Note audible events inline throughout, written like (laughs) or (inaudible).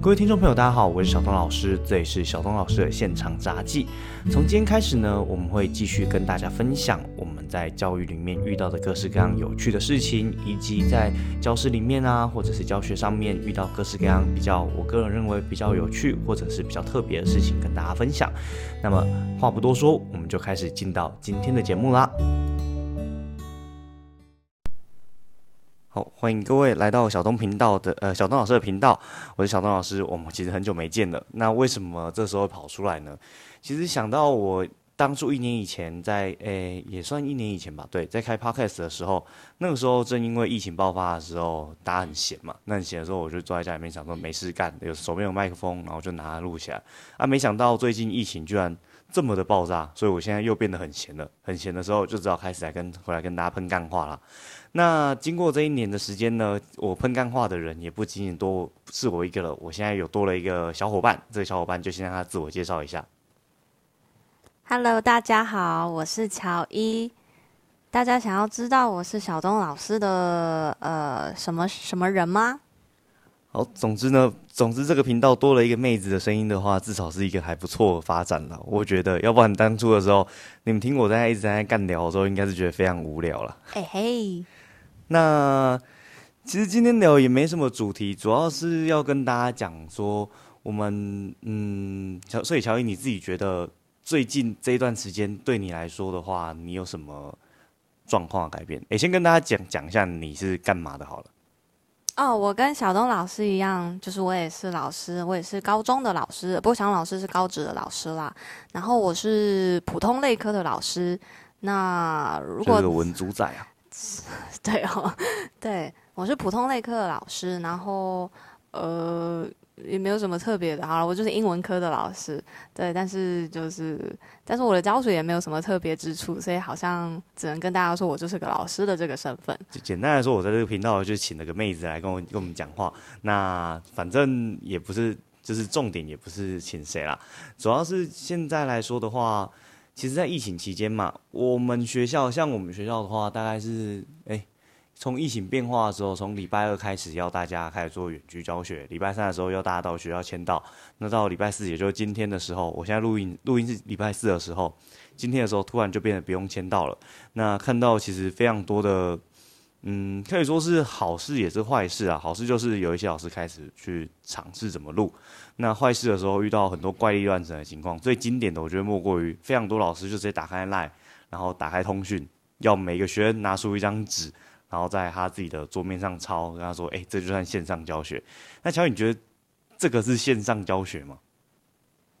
各位听众朋友，大家好，我是小东老师，这里是小东老师的现场杂技。从今天开始呢，我们会继续跟大家分享我们在教育里面遇到的各式各样有趣的事情，以及在教室里面啊，或者是教学上面遇到各式各样比较我个人认为比较有趣或者是比较特别的事情跟大家分享。那么话不多说，我们就开始进到今天的节目啦。欢迎各位来到小东频道的呃小东老师的频道，我是小东老师。我们其实很久没见了，那为什么这时候跑出来呢？其实想到我当初一年以前在诶也算一年以前吧，对，在开 podcast 的时候，那个时候正因为疫情爆发的时候，大家很闲嘛，那很闲的时候我就坐在家里面想说没事干，有手边有麦克风，然后就拿它录起来。啊，没想到最近疫情居然这么的爆炸，所以我现在又变得很闲了。很闲的时候就只好开始来跟回来跟大家喷干话了。那经过这一年的时间呢，我喷干话的人也不仅仅多是我一个了。我现在有多了一个小伙伴，这个小伙伴就先让他自我介绍一下。Hello，大家好，我是乔伊。大家想要知道我是小东老师的呃什么什么人吗？好，总之呢，总之这个频道多了一个妹子的声音的话，至少是一个还不错的发展了。我觉得，要不然当初的时候，你们听我在一直在那干聊的时候，应该是觉得非常无聊了。嘿嘿，那其实今天聊也没什么主题，主要是要跟大家讲说，我们嗯，乔，所以乔伊你自己觉得最近这一段时间对你来说的话，你有什么状况改变？诶，先跟大家讲讲一下你是干嘛的好了。哦，我跟小东老师一样，就是我也是老师，我也是高中的老师，不过小东老师是高职的老师啦。然后我是普通类科的老师。那如果 (laughs) 对哦，对我是普通类科的老师，然后呃也没有什么特别的，好了，我就是英文科的老师，对，但是就是但是我的教学也没有什么特别之处，所以好像只能跟大家说我就是个老师的这个身份。就简单来说，我在这个频道就请了个妹子来跟我跟我们讲话。那反正也不是，就是重点也不是请谁啦，主要是现在来说的话，其实，在疫情期间嘛，我们学校像我们学校的话，大概是哎，从疫情变化的时候，从礼拜二开始要大家开始做远距教学，礼拜三的时候要大家到学校签到，那到礼拜四，也就是今天的时候，我现在录音录音是礼拜四的时候，今天的时候突然就变得不用签到了。那看到其实非常多的。嗯，可以说是好事也是坏事啊。好事就是有一些老师开始去尝试怎么录，那坏事的时候遇到很多怪力乱神的情况。最经典的，我觉得莫过于非常多老师就直接打开 Line，然后打开通讯，要每个学生拿出一张纸，然后在他自己的桌面上抄，跟他说：“哎、这就算线上教学。”那乔，你觉得这个是线上教学吗？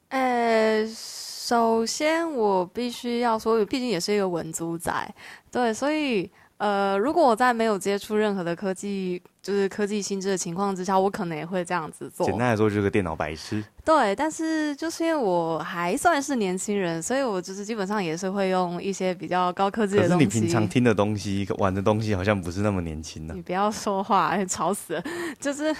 呃，首先我必须要说，毕竟也是一个文组仔，对，所以呃，如果我在没有接触任何的科技，就是科技新知的情况之下，我可能也会这样子做。简单来说，就是个电脑白痴。对，但是就是因为我还算是年轻人，所以我就是基本上也是会用一些比较高科技的东西。你平常听的东西、玩的东西，好像不是那么年轻呢、你不要说话，(laughs) 吵死了。就是，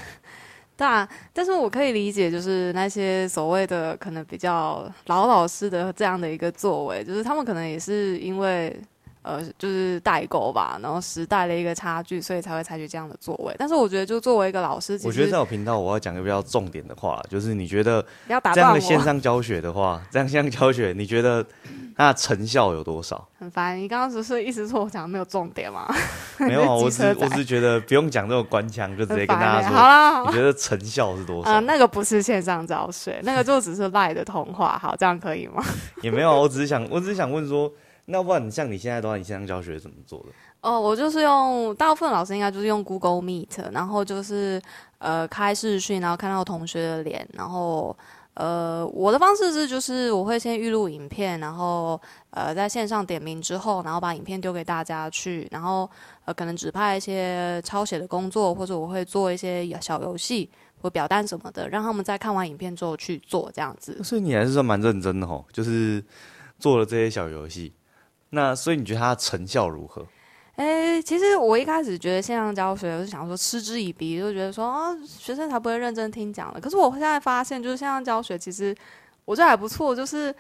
对啊，但是我可以理解，就是那些所谓的可能比较老老师的这样的一个作为，就是他们可能也是因为。呃，就是代沟吧，然后时代的一个差距，所以才会采取这样的作为。但是我觉得，就作为一个老师，我觉得在我频道，我要讲一个比较重点的话，就是你觉得这样，的线上教学的话，这样线上教学，你觉得它的成效有多少？(laughs) 很烦。你刚刚只是意思说我讲的没有重点吗？(laughs) 没有啊，(laughs) 我只我只是觉得不用讲这种官腔，就直接跟大家说，好啦，好啦你觉得成效是多少啊、少？那个不是线上教学，那个就只是赖的通话。好，这样可以吗？也没有啊，我只是想，我只是想问说，那不然你像你现在的话，你线上教学怎么做的？哦，我就是用大部分老师应该就是用 Google Meet，然后就是呃开视讯，然后看到同学的脸，然后呃我的方式是就是我会先预录影片，然后呃在线上点名之后，然后把影片丢给大家去，然后呃可能指派一些抄写的工作，或者我会做一些小游戏或表单什么的，让他们在看完影片之后去做这样子。所以你还是算蛮认真的吼，就是做了这些小游戏。那所以你觉得它的成效如何？诶，其实我一开始觉得线上教学，我是想说嗤之以鼻，就觉得说啊，学生才不会认真听讲的。可是我现在发现，就是线上教学，其实我觉得还不错，就是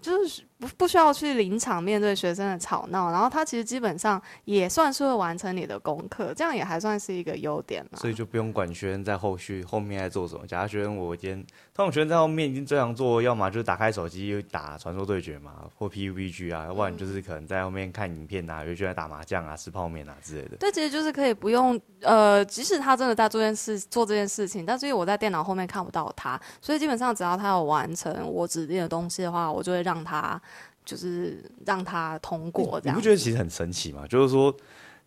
就是不不需要去临场面对学生的吵闹，然后他其实基本上也算是会完成你的功课，这样也还算是一个优点嘛。所以就不用管学生在后续后面在做什么。假如学生我今天，通常学生在后面已经这样做，要么就是打开手机打传说对决嘛，或 PUBG 啊，要不然就是可能在后面看影片啊，有些在打麻将啊、吃泡面啊之类的。对，其实就是可以不用呃，即使他真的在做件事做这件事情，但是因为我在电脑后面看不到他，所以基本上只要他有完成我指定的东西的话，我就会让他。就是让他通过，这样你不觉得其实很神奇吗？就是说，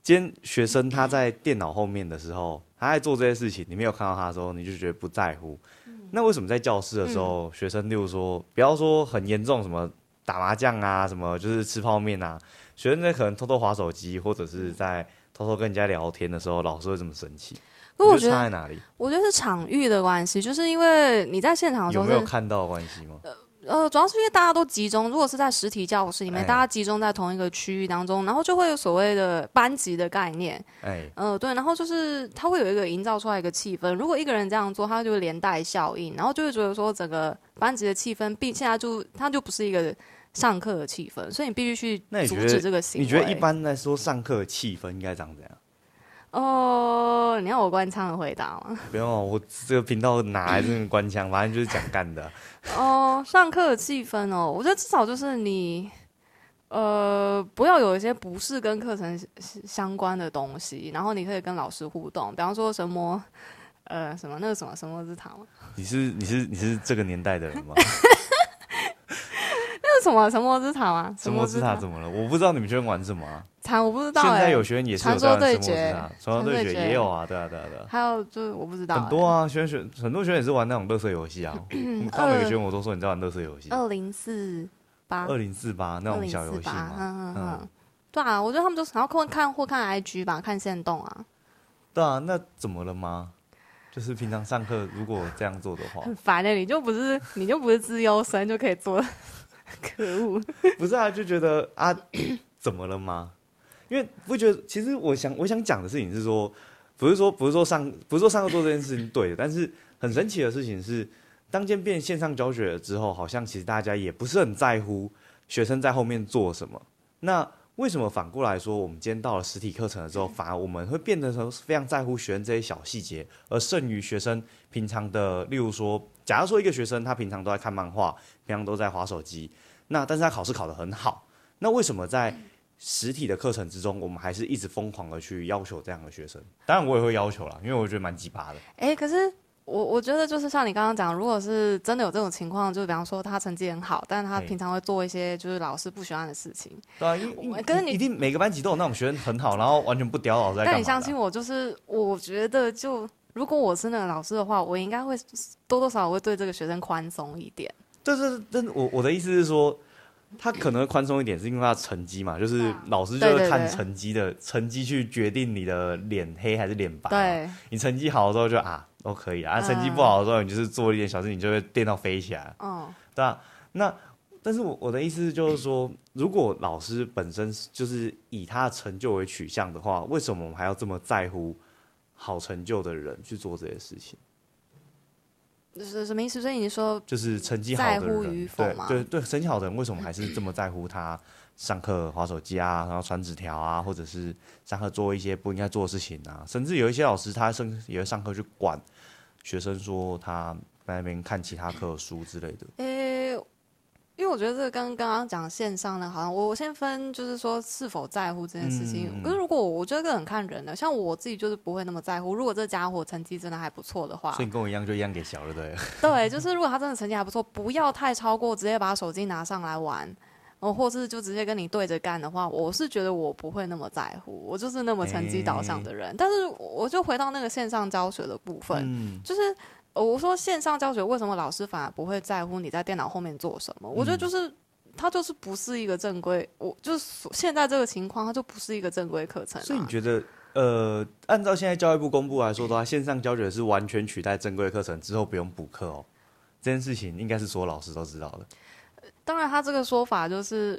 今天学生他在电脑后面的时候，他在做这些事情，你没有看到他的时候，你就觉得不在乎。那为什么在教室的时候，学生例如说，不要说很严重，什么打麻将啊，什么就是吃泡面啊，学生在可能偷偷划手机，或者是在偷偷跟人家聊天的时候，老师会这么生气？我觉得差在哪里？我觉得是场域的关系，就是因为你在现场的时候有没有看到关系吗？呃，主要是因为大家都集中，如果是在实体教室里面，大家集中在同一个区域当中，然后就会有所谓的班级的概念。哎，呃，对，然后就是他会有一个营造出来一个气氛。如果一个人这样做，他就会连带效应，然后就会觉得说整个班级的气氛，并现在就他就不是一个上课的气氛，所以你必须去阻止这个行为。你觉得一般来说上课气氛应该长怎样？哦，你要我官腔的回答吗？不用，我这个频道哪来这个官腔？反正就是讲干的。(laughs) 哦，上课的气氛哦，我觉得至少就是你，呃，不要有一些不是跟课程相关的东西，然后你可以跟老师互动，比方说什么，呃，什么那个什么什么之塔吗？(laughs) 你是你是你是这个年代的人吗？(laughs) 那是什么神魔之塔吗？神魔之塔怎么了？我不知道你们这边玩什么啊？惨，我不知道。现在有学生也是传说对决，传说对决也有啊，对啊，对啊，对啊。还有就是我不知道。很多啊，学生学很多学生也是玩那种乐色游戏啊。(clears throat) 他每个学生我都说你在玩乐色游戏。二零四八。二零四八那种小游戏嘛。嗯嗯。对啊，我觉得他们就然后看看或看 IG 吧，看线动啊。对啊，那怎么了吗？就是平常上课如果这样做的话，很烦的。你就不是你就不是自优生就可以做。可恶！不是啊，就觉得啊，(coughs) 怎么了吗？因为不觉得，其实我想我想讲的事情是说，不是说不是说上不是说上课做这件事情对，但是很神奇的事情是，当间变线上教学了之后，好像其实大家也不是很在乎学生在后面做什么。那为什么反过来说，我们今天到了实体课程的时候，反而我们会变得成非常在乎学生这些小细节，而剩于学生平常的，例如说，假如说一个学生他平常都在看漫画，平常都在划手机，那但是他考试考得很好，那为什么在实体的课程之中，我们还是一直疯狂的去要求这样的学生？当然我也会要求啦，因为我觉得蛮鸡巴的。哎，可是。我我觉得就是像你刚刚讲，如果是真的有这种情况，就比方说他成绩很好，但是他平常会做一些就是老师不喜欢的事情。对啊，因为可是你一定每个班级都有那种学生很好，然后完全不屌老师。但你相信我，就是我觉得就如果我是那个老师的话，我应该会多多少少会对这个学生宽松一点。这是真我我的意思是说，他可能宽松一点，是因为他成绩嘛，就是老师就是看成绩的成绩去决定你的脸黑还是脸白。对，你成绩好的时候就啊。都可以啊，成绩不好的时候，你就是做一点小事，你就会电到飞起来。嗯，对啊。那，但是我我的意思就是说，如果老师本身就是以他的成就为取向的话，为什么我们还要这么在乎好成就的人去做这些事情？是什么意思？所以你说就是成绩好的人，对对对，成绩好的人为什么还是这么 (clears throat) 在乎他？上课划手机啊，然后传纸条啊，或者是上课做一些不应该做的事情啊，甚至有一些老师他甚也会上课去管学生，说他在那边看其他课书之类的。诶，因为我觉得这个跟刚刚讲线上的，好像我我先分就是说是否在乎这件事情。可是如果我觉得这很看人的，像我自己就是不会那么在乎。如果这家伙成绩真的还不错的话，所以你跟我一样就一样给小了，对？(laughs) 对，就是如果他真的成绩还不错，不要太超过，直接把手机拿上来玩。哦，或是就直接跟你对着干的话，我是觉得我不会那么在乎，我就是那么成绩导向的人。但是我就回到那个线上教学的部分，嗯就是我说线上教学为什么老师反而不会在乎你在电脑后面做什么？我觉得就是它就是不是一个正规，我就是现在这个情况，它就不是一个正规课程。所以你觉得，呃，按照现在教育部公布来说的话，线上教学是完全取代正规课程之后不用补课哦，这件事情应该是所有老师都知道的。当然，他这个说法就是，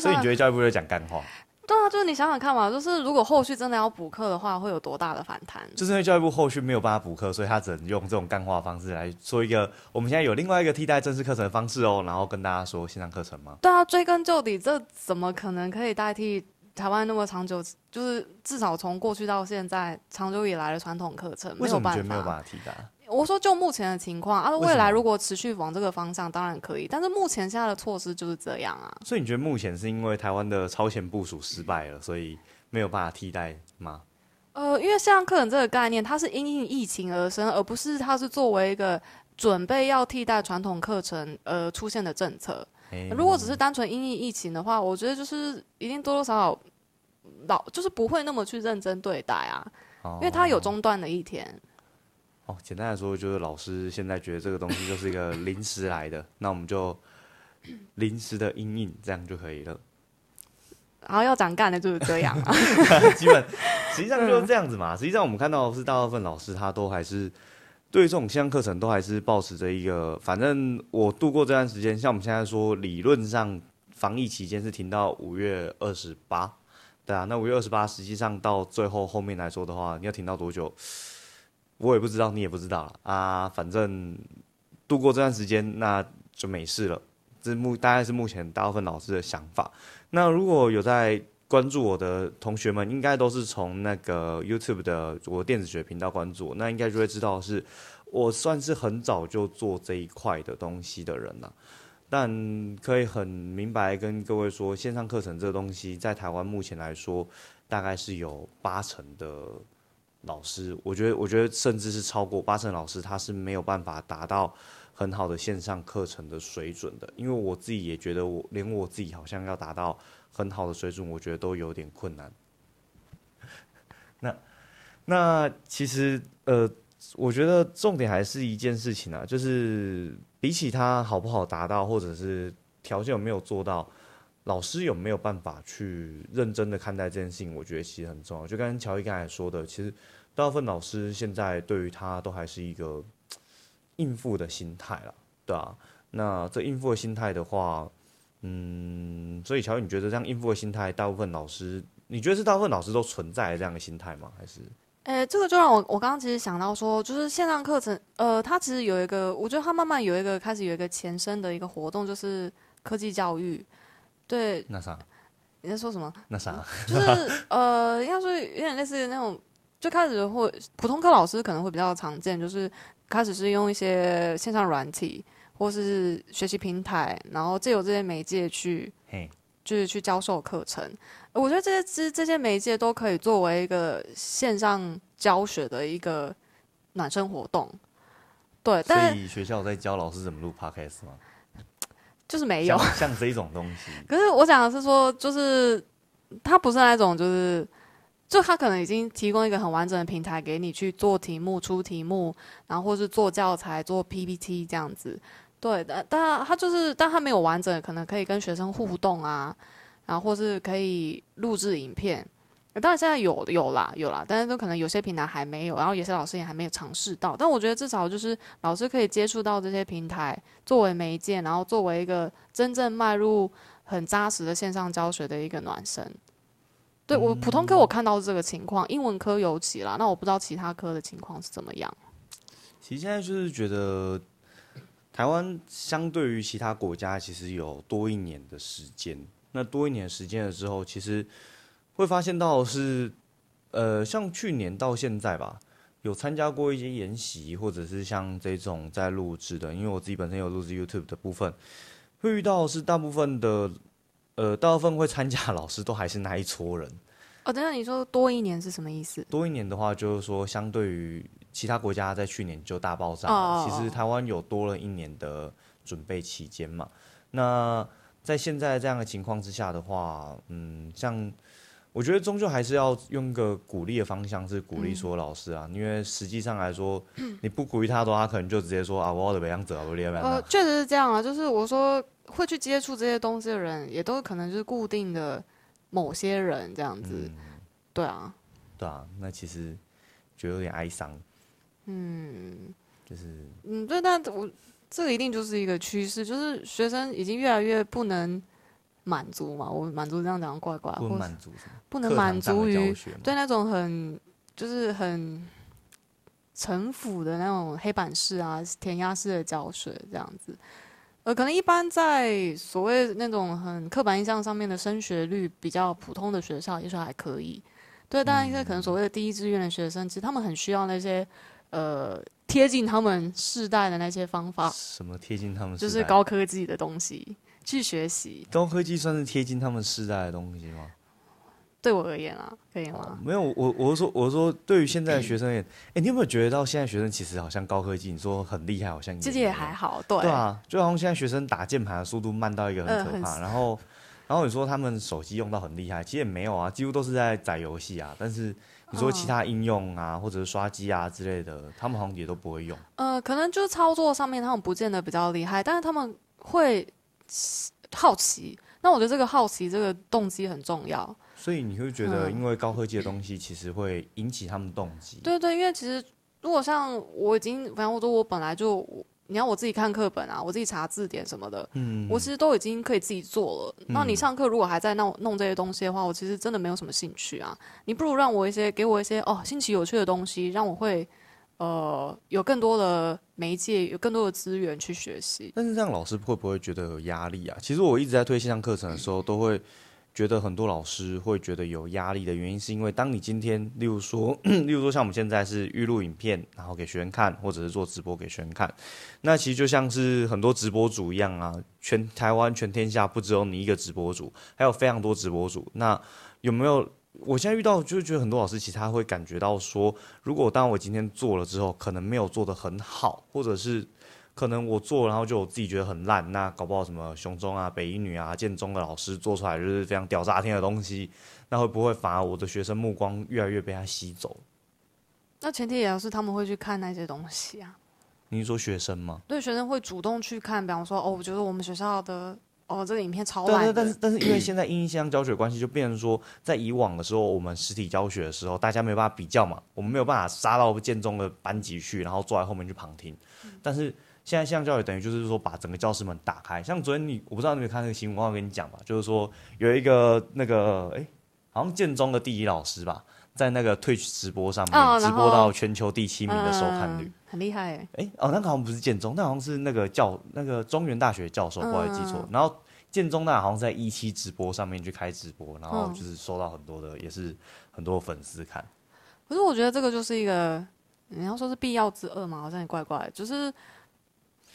所以你觉得教育部在讲干话？对啊，就是你想想看嘛，就是如果后续真的要补课的话，会有多大的反弹？就是因为教育部后续没有办法补课，所以他只能用这种干化方式来说一个，我们现在有另外一个替代正式课程的方式哦，然后跟大家说线上课程吗？对啊，追根究底，这怎么可能可以代替台湾那么长久？就是至少从过去到现在长久以来的传统课程，为什么觉得没有办法替代？我说就目前的情况啊，未来如果持续往这个方向，当然可以。但是目前现在的措施就是这样啊。所以你觉得目前是因为台湾的超前部署失败了，所以没有办法替代吗？呃，因为线上课程这个概念，它是因应疫情而生，而不是它是作为一个准备要替代传统课程而出现的政策。如果只是单纯因应疫情的话，我觉得就是一定多多少少老就是不会那么去认真对待啊，因为它有中断的一天。哦，简单来说，就是老师现在觉得这个东西就是一个临时来的，那我们就临时的阴影，这样就可以了。然后要长干的就是这样啊 (laughs) (laughs) 基本实际上就是这样子嘛。实际上我们看到是大部分老师他都还是对这种线上课程都还是保持着一个，反正我度过这段时间，像我们现在说理论上防疫期间是停到五月二十八，对啊，那五月二十八实际上到最后后面来说的话，你要停到多久？我也不知道，你也不知道了啊。反正度过这段时间，那就没事了。这目大概是目前大部分老师的想法。那如果有在关注我的同学们，应该都是从那个 YouTube 的我电子学频道关注，那应该就会知道是我算是很早就做这一块的东西的人了。但可以很明白跟各位说，线上课程这个东西在台湾目前来说，大概是有八成的。老师，我觉得，我觉得甚至是超过八成老师，他是没有办法达到很好的线上课程的水准的。因为我自己也觉得，我连我自己好像要达到很好的水准，我觉得都有点困难。(laughs) 那那其实呃，我觉得重点还是一件事情啊，就是比起他好不好达到，或者是条件有没有做到，老师有没有办法去认真的看待这件事情，我觉得其实很重要。就跟乔伊刚才说的，其实。大部分老师现在对于他都还是一个应付的心态了，对啊。那这应付的心态的话，嗯，所以乔，你觉得这样应付的心态，大部分老师，你觉得是大部分老师都存在这样的心态吗？还是？诶，这个就让我我刚刚其实想到说，就是线上课程，呃，它其实有一个，我觉得它慢慢有一个开始有一个前身的一个活动，就是科技教育。对。那啥？你在说什么？那啥？就是呃，应该说有点类似于那种。最开始会普通科老师可能会比较常见，就是开始是用一些线上软体或是学习平台，然后借由这些媒介去，就是去教授课程。我觉得这些这这些媒介都可以作为一个线上教学的一个暖身活动。对，所以学校在教老师怎么录 podcast 吗？就是没有像这一种东西。(laughs) 可是我讲的是说，就是它不是那种就是。就他可能已经提供一个很完整的平台给你去做题目、出题目，然后或是做教材、做 PPT 这样子。对但，但他就是，但他没有完整，可能可以跟学生互动啊，然后或是可以录制影片。当然现在有有啦，有啦，但是都可能有些平台还没有，然后有些老师也还没有尝试到。但我觉得至少就是老师可以接触到这些平台作为媒介，然后作为一个真正迈入很扎实的线上教学的一个暖身。对我普通科我看到这个情况，英文科尤其啦。那我不知道其他科的情况是怎么样。其实现在就是觉得，台湾相对于其他国家，其实有多一年的时间。那多一年时间了之后，其实会发现到是，呃，像去年到现在吧，有参加过一些研习，或者是像这种在录制的。因为我自己本身有录制 YouTube 的部分，会遇到是大部分的。呃，大部分会参加老师都还是那一撮人。哦，等等你说多一年是什么意思？多一年的话，就是说相对于其他国家在去年就大爆炸，其实台湾有多了一年的准备期间嘛。那在现在这样的情况之下的话，嗯，像我觉得终究还是要用个鼓励的方向，是鼓励说老师啊，因为实际上来说，你不鼓励他的话，他可能就直接说啊，我的北样子啊，我练不呃，确实是这样啊，就是我说。会去接触这些东西的人，也都可能就是固定的某些人这样子，对啊，对啊，那其实觉得有点哀伤，嗯，就是嗯，对，但我这个一定就是一个趋势，就是学生已经越来越不能满足嘛，我满足这样讲怪怪，不能或满足？不能满足于对那种很就是很城府的那种黑板式啊、填鸭式的教学这样子。呃，可能一般在所谓那种很刻板印象上面的升学率比较普通的学校，也许还可以。对，当然一些可能所谓的第一志愿的学生，其实他们很需要那些呃贴近他们世代的那些方法，什么贴近他们就是高科技的东西去学习。高科技算是贴近他们世代的东西吗？对我而言啊，可以吗？没有，我我是说我是说，对于现在的学生而言，(clears throat) 哎、你有没有觉得到现在学生其实好像高科技，你说很厉害，好像其实也还好，对。对啊，就好像现在学生打键盘的速度慢到一个很可怕，然后然后你说他们手机用到很厉害，其实也没有啊，几乎都是在载游戏啊，但是你说其他应用啊，或者是刷机啊之类的，他们好像也都不会用。呃，可能就是操作上面他们不见得比较厉害，但是他们会好奇。那我觉得这个好奇这个动机很重要。所以你会觉得，嗯因为高科技的东西其实会引起他们动机。对对，因为其实如果像我已经，反正我说我本来就，你要我自己看课本啊，我自己查字典什么的，嗯，我其实都已经可以自己做了。那你嗯上课如果还在弄弄这些东西的话，我其实真的没有什么兴趣啊。你不如让我一些，给我一些哦新奇有趣的东西，让我会呃有更多的媒介，有更多的资源去学习。但是这样老师会不会觉得有压力啊？其实我一直在推线上课程的时候，都会觉得很多老师会觉得有压力的原因，是因为当你今天，例如说，(clears throat) 例如说像我们现在是预录影片，然后给学员看，或者是做直播给学员看，那其实就像是很多直播主一样啊，全台湾全天下不只有你一个直播主，还有非常多直播主。那有没有？我现在遇到就是觉得很多老师其实他会感觉到说，如果当我今天做了之后，可能没有做的很好，或者是可能我做，然后就我自己觉得很烂，那搞不好什么雄中啊、北一女啊、建中的老师做出来就是非常屌炸天的东西，那会不会反而我的学生目光越来越被他吸走？那前提也要是他们会去看那些东西啊。你是说学生吗？对，学生会主动去看，比方说，哦，我觉得我们学校的哦这个影片超对对，烂的，但是但是因为现在 (clears throat) 音箱教学关系，就变成说，在以往的时候，我们实体教学的时候，大家没有办法比较嘛，我们没有办法杀到建中的班级去，然后坐在后面去旁听。但是现在线上教育等于就是说，把整个教室门打开。像昨天你，我不知道你有没有看那个新闻，我有跟你讲吧，就是说有一个那个哎，好像建中的地理老师吧，在那个 Twitch 直播上面、哦直播到全球第七名的收看率。嗯很厉害哎。哎、哦，那个好像不是建中，那好像是那个教那个中原大学教授，不好意思记错。嗯然后建中那好像在一期直播上面去开直播，然后嗯就是收到很多的，也是很多粉丝看。可是我觉得这个就是一个，你要说是必要之恶嘛，好像也怪怪。就是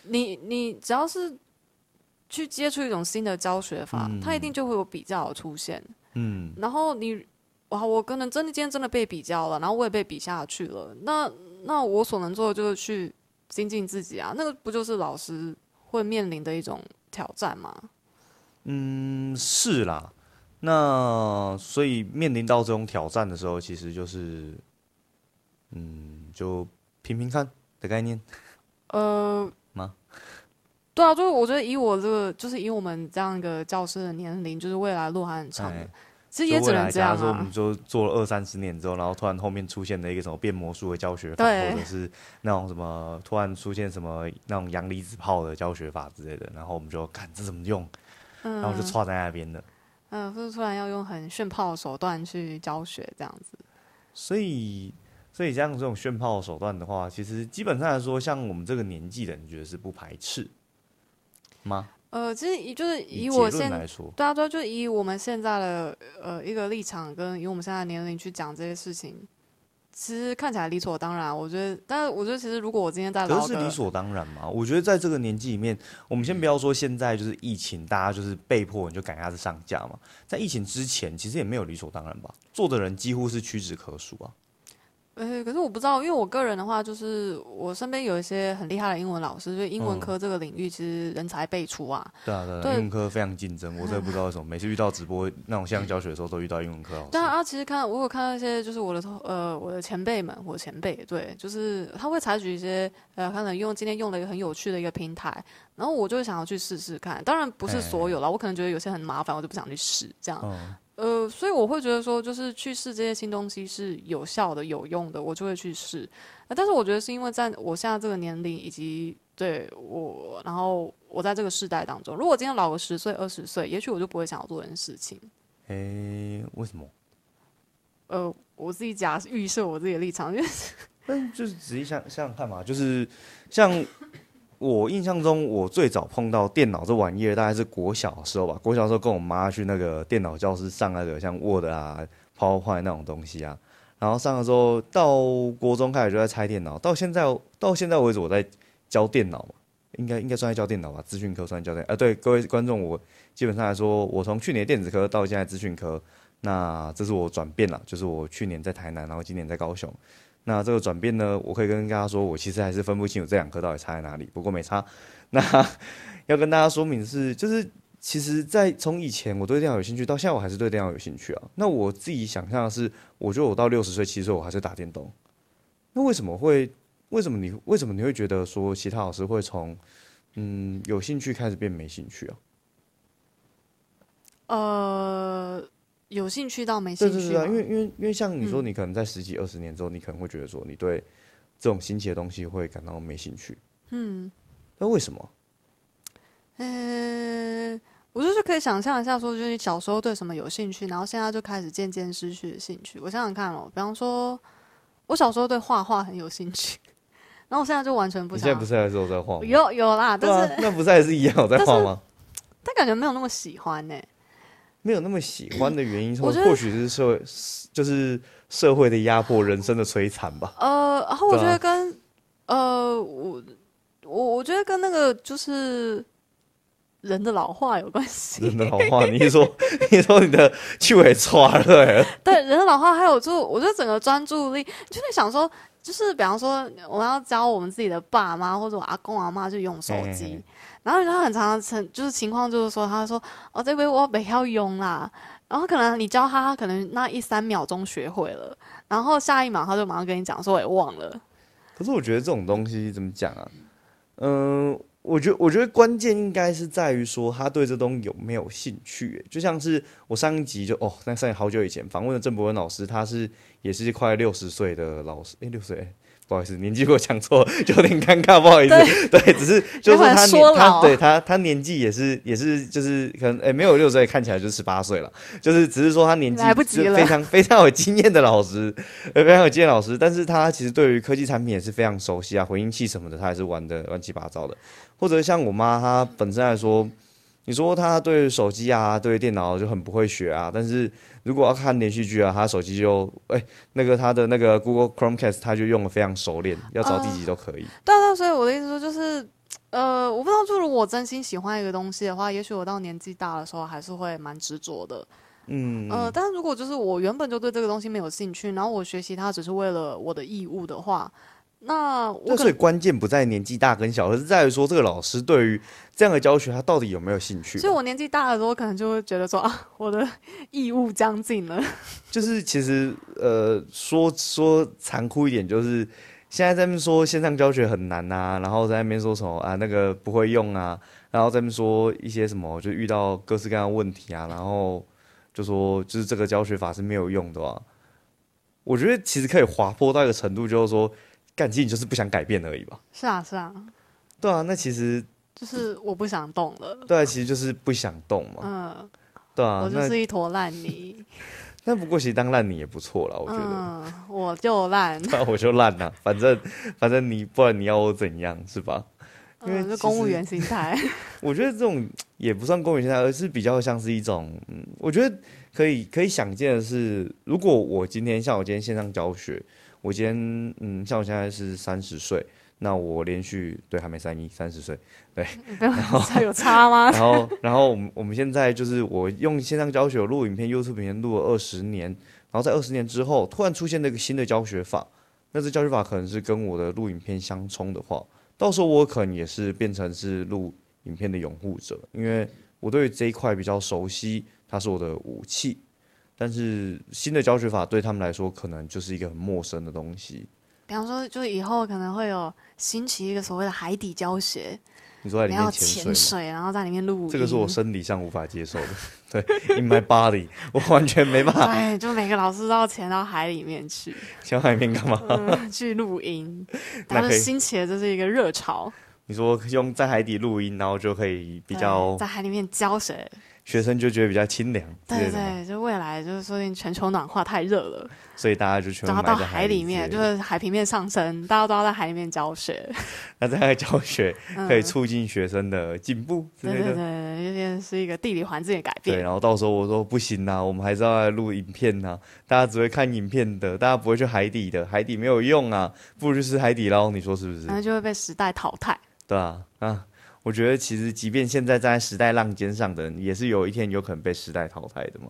你你只要是去接触一种新的教学法，嗯它一定就会有比较出现。嗯，然后你哇，我可能真的今天真的被比较了，然后我也被比下去了。那那我所能做的就是去精进自己啊，那个不就是老师会面临的一种挑战吗？嗯，是啦。那所以面临到这种挑战的时候，其实就是，嗯，就拼拼看的概念。呃，(laughs) 吗？对啊，就是我觉得以我这个，就是以我们这样一个教师的年龄，就是未来路还很长的，哎其实也只能这样说我们。就做了二三十年之后，然后突然后面出现了一个什么变魔术的教学法，或者是那种什么突然出现什么那种阳离子炮的教学法之类的，然后我们就看这怎么用，嗯，然后就插在那边的。嗯，就是突然要用很炫炮的手段去教学这样子。所以，所以像这种炫炮的手段的话，其实基本上来说，像我们这个年纪的人，觉得是不排斥吗？呃，其实以就是以以我现在来说，对啊，对啊，就以我们现在的呃一个立场，跟以我们现在的年龄去讲这些事情，其实看起来理所当然。我觉得，但是我觉得其实如果我今天在可老个是是理所当然嘛？我觉得在这个年纪里面，我们先不要说现在就是疫情，大家就是被迫你就赶鸭子上架嘛。在疫情之前，其实也没有理所当然吧？做的人几乎是屈指可数啊。呃，可是我不知道，因为我个人的话，就是我身边有一些很厉害的英文老师，所以英文嗯科这个领域其实人才辈出啊。对啊，对英文科非常竞争，我真的不知道为什么，每次遇到直播那种线上教学的时候，都遇到英文科老师。对啊，啊，其实看我有看到一些，就是我的同呃我的前辈们，我的前辈，对，就是他会采取一些呃，可能用今天用了一个很有趣的一个平台，然后我就会想要去试试看。当然不是所有啦，我可能觉得有些很麻烦，我就不想去试这样。嗯，呃，所以我会觉得说，就是去试这些新东西是有效的、有用的，我就会去试。呃但是我觉得是因为在我现在这个年龄以及对我，然后我在这个世代当中，如果今天老个十岁、二十岁，也许我就不会想要做这件事情。诶、为什么？呃，我自己假预设我自己的立场，因为 (laughs) 但就是仔细想想想看嘛，就是像我印象中，我最早碰到电脑这玩意儿，大概是国小的时候吧。国小的时候跟我妈去那个电脑教室上那个像 Word 啊、PowerPoint 那种东西啊。然后上了之后，到国中开始就在拆电脑，到现在到现在为止，我在教电脑嘛，应该应该算在教电脑吧，资讯科算教电。呃，对各位观众，我基本上来说，我从去年电子科到现在资讯科，那这是我转变了，就是我去年在台南，然后今年在高雄。那这个转变呢，我可以跟大家说，我其实还是分不清楚这两科到底差在哪里。不过没差。那 (laughs) 要跟大家说明是，就是其实，在从以前我对电脑有兴趣，到现在我还是对电脑有兴趣啊。那我自己想象的是，我觉得我到六十岁、七十岁，我还是打电动。那为什么会？为什么你为什么你会觉得说，其他老师会从嗯有兴趣开始变没兴趣啊？呃，有兴趣到没兴趣对对对啊，因吗为因为因为像你说，你可能在十几二十年之后，你可能会觉得说，你对这种新奇的东西会感到没兴趣。嗯，那为什么？嗯，我就是可以想象一下，说就是你小时候对什么有兴趣，然后现在就开始渐渐失去了兴趣。我想想看哦，比方说，我小时候对画画很有兴趣，(laughs) 然后我现在就完全不想你现在不。是还是有在画吗？有有啦，但是、啊，那不是还是一样有在 (laughs) 画吗？但感觉没有那么喜欢呢、没有那么喜欢的原因，或或许是社会，就是社会的压迫，人生的摧残吧。呃，然后我觉得跟、呃，我我我觉得跟那个就是人的老化有关系。人的老化，你是说，(laughs) 你说你的趣味抓了？(laughs) 对人的老化，还有就我觉得整个专注力，就在想说，就是比方说我们要教我们自己的爸妈或者我阿公阿妈去用手机，然后他很常成就是情况就是说，他说哦这杯我不要用啦，然后可能你教他，他可能那一三秒钟学会了，然后下一秒他就马上跟你讲说我也忘了。(laughs) 可是我觉得这种东西怎么讲啊？嗯、我觉得我觉得关键应该是在于说他对这东西有没有兴趣。就像是我上一集就哦，那上好久以前访问的郑伯文老师，他是也是快六十岁的老师，诶，六十岁。不好意思，年纪给我讲错，就有点尴尬，不好意思。对，(laughs) 只是就是他年他对他他年纪也是也是就是可能诶没有六十岁，看起来就十八岁了，就是只是说他年纪非常非常有经验的老师，呃 (laughs) 非常有经验老师，但是他其实对于科技产品也是非常熟悉啊，回音器什么的他也是玩的乱七八糟的，或者像我妈她本身来说，你说他对手机啊对电脑就很不会学啊，但是如果要看连续剧啊，他手机就哎、那个他的那个 Google Chromecast 他就用的非常熟练，要找第几都可以。对啊，对啊所以我的意思说就是，呃，我不知道，就如果我真心喜欢一个东西的话，也许我到年纪大的时候还是会蛮执着的。嗯，呃，但是如果就是我原本就对这个东西没有兴趣，然后我学习它只是为了我的义务的话，那我那所以，关键不在年纪大跟小，而是在于说这个老师对于这样的教学他到底有没有兴趣吧。所以我年纪大的时候，可能就会觉得说啊，我的义务将近了。(laughs) 就是其实呃说说残酷一点，就是现在在那边说线上教学很难啊，然后在那边说什么啊那个不会用啊，然后在那边说一些什么就遇到各式各样的问题啊，然后就说就是这个教学法是没有用的啊。我觉得其实可以滑坡到一个程度，就是说，干，其实你就是不想改变而已吧？是啊，是啊，对啊，那其实就是我不想动了。对啊，其实就是不想动嘛，嗯，对啊我，就是一坨烂泥。(laughs) 那不过其实当烂泥也不错啦，我觉得。嗯，我就烂。那 (laughs) 我就烂了，反正反正你不然你要我怎样是吧？因为嗯，就公务员心态。(laughs) 我觉得这种也不算公务员心态，而是比较像是一种，嗯，我觉得可以可以想见的是，如果我今天像我今天线上教学，我今天嗯，像我现在是三十岁，那我连续对还没三一三十岁，对，然后有差吗？(laughs) 然后然后我们我们现在就是我用线上教学录影片 YouTube 影片录了二十年，然后在二十年之后突然出现了一个新的教学法，那这教学法可能是跟我的录影片相冲的话，到时候我可能也是变成是录影片的拥护者，因为我对这一块比较熟悉，它是我的武器。但是新的教学法对他们来说，可能就是一个很陌生的东西。比方说，就以后可能会有兴起一个所谓的海底教学，你说在里面潜水然后在里面录音。这个是我生理上无法接受的。(laughs) 对，in my body，我完全没办法。对，就每个老师都要潜到海里面去，潜海里面干嘛？嗯、去录音。(laughs) 那可以兴起的这是一个热潮，你说用在海底录音，然后就可以比较在海里面教学，学生就觉得比较清凉之对对，就未来就是说不定全球暖化太热了，所以大家就全部然后到海里面，就是海平面上升，大家都要在海里面教学，(laughs) 那这样的教学嗯可以促进学生的进步之对类的。对对，这件是一个地理环境的改变对，然后到时候我说不行呐、我们还是要来录影片呐、大家只会看影片的，大家不会去海底的，海底没有用啊，不如去吃海底捞，你说是不是那？就会被时代淘汰。对啊，啊，我觉得其实即便现在站在时代浪尖上的人，也是有一天有可能被时代淘汰的嘛，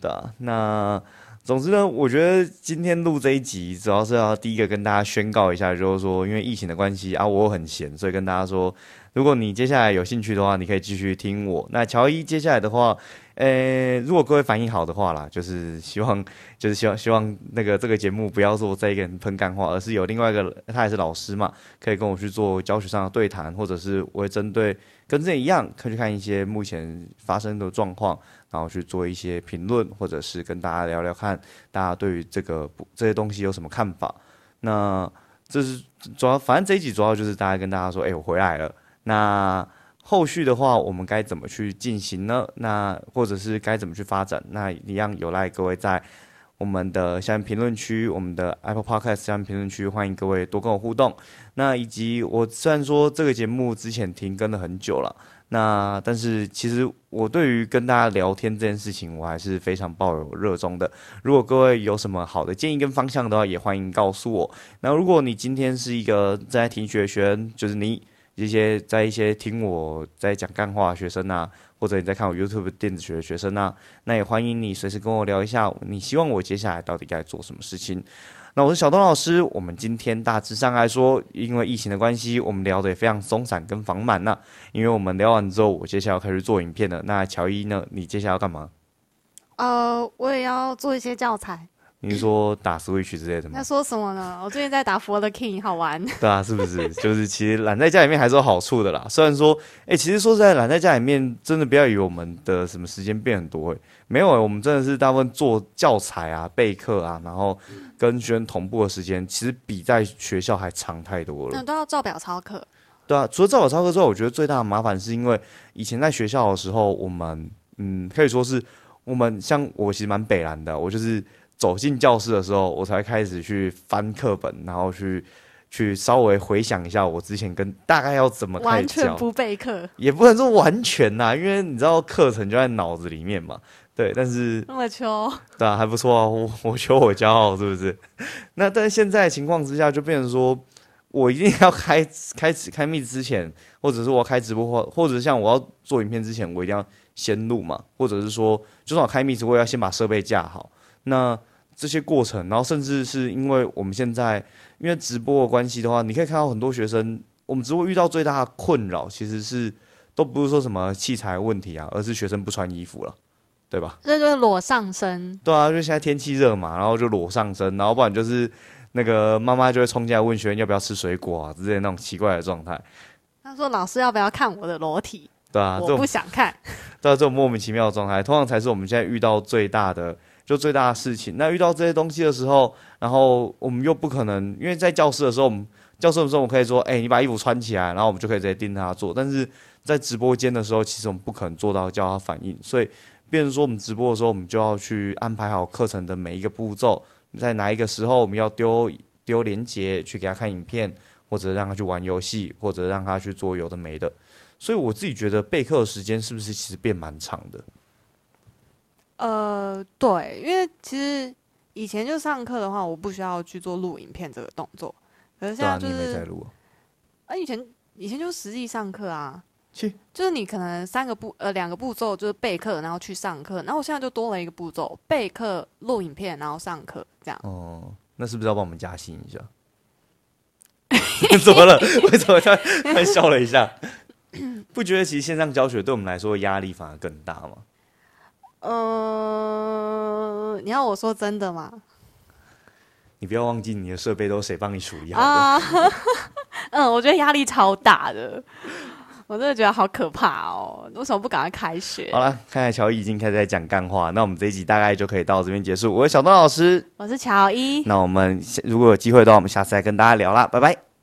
对啊，那总之呢，我觉得今天录这一集，主要是要第一个跟大家宣告一下，就是说因为疫情的关系啊，我很闲，所以跟大家说，如果你接下来有兴趣的话，你可以继续听我。那乔伊接下来的话，呃，如果各位反应好的话啦，就是希望，(laughs) 就是希望希望那个这个节目不要说在一个人喷干话，而是有另外一个他也是老师嘛，可以跟我去做教学上的对谈，或者是我会针对跟之前一样，可以去看一些目前发生的状况，然后去做一些评论，或者是跟大家聊聊看大家对于这个这些东西有什么看法。那这是主要，反正这一集主要就是大家跟大家说，哎、我回来了。那后续的话，我们该怎么去进行呢？那或者是该怎么去发展？那一样有赖各位在我们的下面评论区，我们的 Apple Podcast 下面评论区，欢迎各位多跟我互动。那以及我虽然说这个节目之前停更了很久了，那但是其实我对于跟大家聊天这件事情，我还是非常抱有热衷的。如果各位有什么好的建议跟方向的话，也欢迎告诉我。那如果你今天是一个正在听学的学生，就是你一些在一些听我在讲干话的学生啊，或者你在看我 YouTube 电子学的学生啊，那也欢迎你随时跟我聊一下，你希望我接下来到底该做什么事情。那我是小东老师，我们今天大致上来说，因为疫情的关系，我们聊得也非常松散跟繁满呐。因为我们聊完之后，我接下来要开始做影片了。那乔伊呢？你接下来要干嘛？呃，我也要做一些教材。你说打 Switch 之类的吗那？说什么呢？我最近在打《For the King》，好玩。(laughs) 对啊，是不是？就是其实懒在家里面还是有好处的啦。虽然说，哎、其实说实在，懒在家里面真的不要以为我们的什么时间变很多、欸，没有、欸，我们真的是大部分做教材啊、备课啊，然后跟学生同步的时间，其实比在学校还长太多了那。都要照表操课。对啊，除了照表操课之后，我觉得最大的麻烦是因为以前在学校的时候，我们嗯可以说是我们像我其实蛮北蓝的，我就是走进教室的时候，我才开始去翻课本，然后去去稍微回想一下我之前跟大概要怎么开始教，完全不备课，也不能说完全呐、因为你知道课程就在脑子里面嘛。对，但是那么秋。对啊，还不错啊，我我求我骄傲，是不是？(laughs) 那但是现在情况之下，就变成说，我一定要开 (laughs) 开始开密之前，或者是我要开直播或或者像我要做影片之前，我一定要先录嘛，或者是说，就算我开密直播，要先把设备架好。那这些过程，然后甚至是因为我们现在因为直播的关系的话，你可以看到很多学生，我们直播遇到最大的困扰其实是都不是说什么器材问题啊，而是学生不穿衣服了，对吧？这就是裸上身。对啊，就现在天气热嘛，然后就裸上身，然后不然就是那个妈妈就会冲进来问学生要不要吃水果啊之类的那种奇怪的状态。他说：“老师要不要看我的裸体？对啊，这我不想看。(laughs) 对啊这种莫名其妙的状态，通常才是我们现在遇到最大的就最大的事情。那遇到这些东西的时候，然后我们又不可能，因为在教室的时候，我们教室的时候我们可以说，哎、你把衣服穿起来，然后我们就可以直接盯着他做。但是在直播间的时候，其实我们不可能做到叫他反应，所以变成说我们直播的时候，我们就要去安排好课程的每一个步骤，在哪一个时候我们要丢丢连接去给他看影片，或者让他去玩游戏，或者让他去做有的没的。所以我自己觉得备课的时间是不是其实变蛮长的？”呃，对，因为其实以前就上课的话，我不需要去做录影片这个动作，可是现在就是，啊。啊，以前以前就实际上课啊，去就是你可能三个步呃两个步骤就是备课，然后去上课，然后我现在就多了一个步骤，备课录影片，然后上课这样。哦，那是不是要帮我们加薪一下？(laughs) 怎么了？(laughs) 为什么他他笑了一下？(coughs) 不觉得其实线上教学对我们来说压力反而更大吗？呃，你要我说真的吗？你不要忘记你的设备都是谁帮你处理好的。啊，(laughs) 嗯，我觉得压力超大的，我真的觉得好可怕哦！为什么不赶快开学好？了，看来乔伊已经开始在讲干话，那我们这一集大概就可以到这边结束。我是小东老师，我是乔伊，那我们下如果有机会的话，我们下次再跟大家聊啦，拜拜。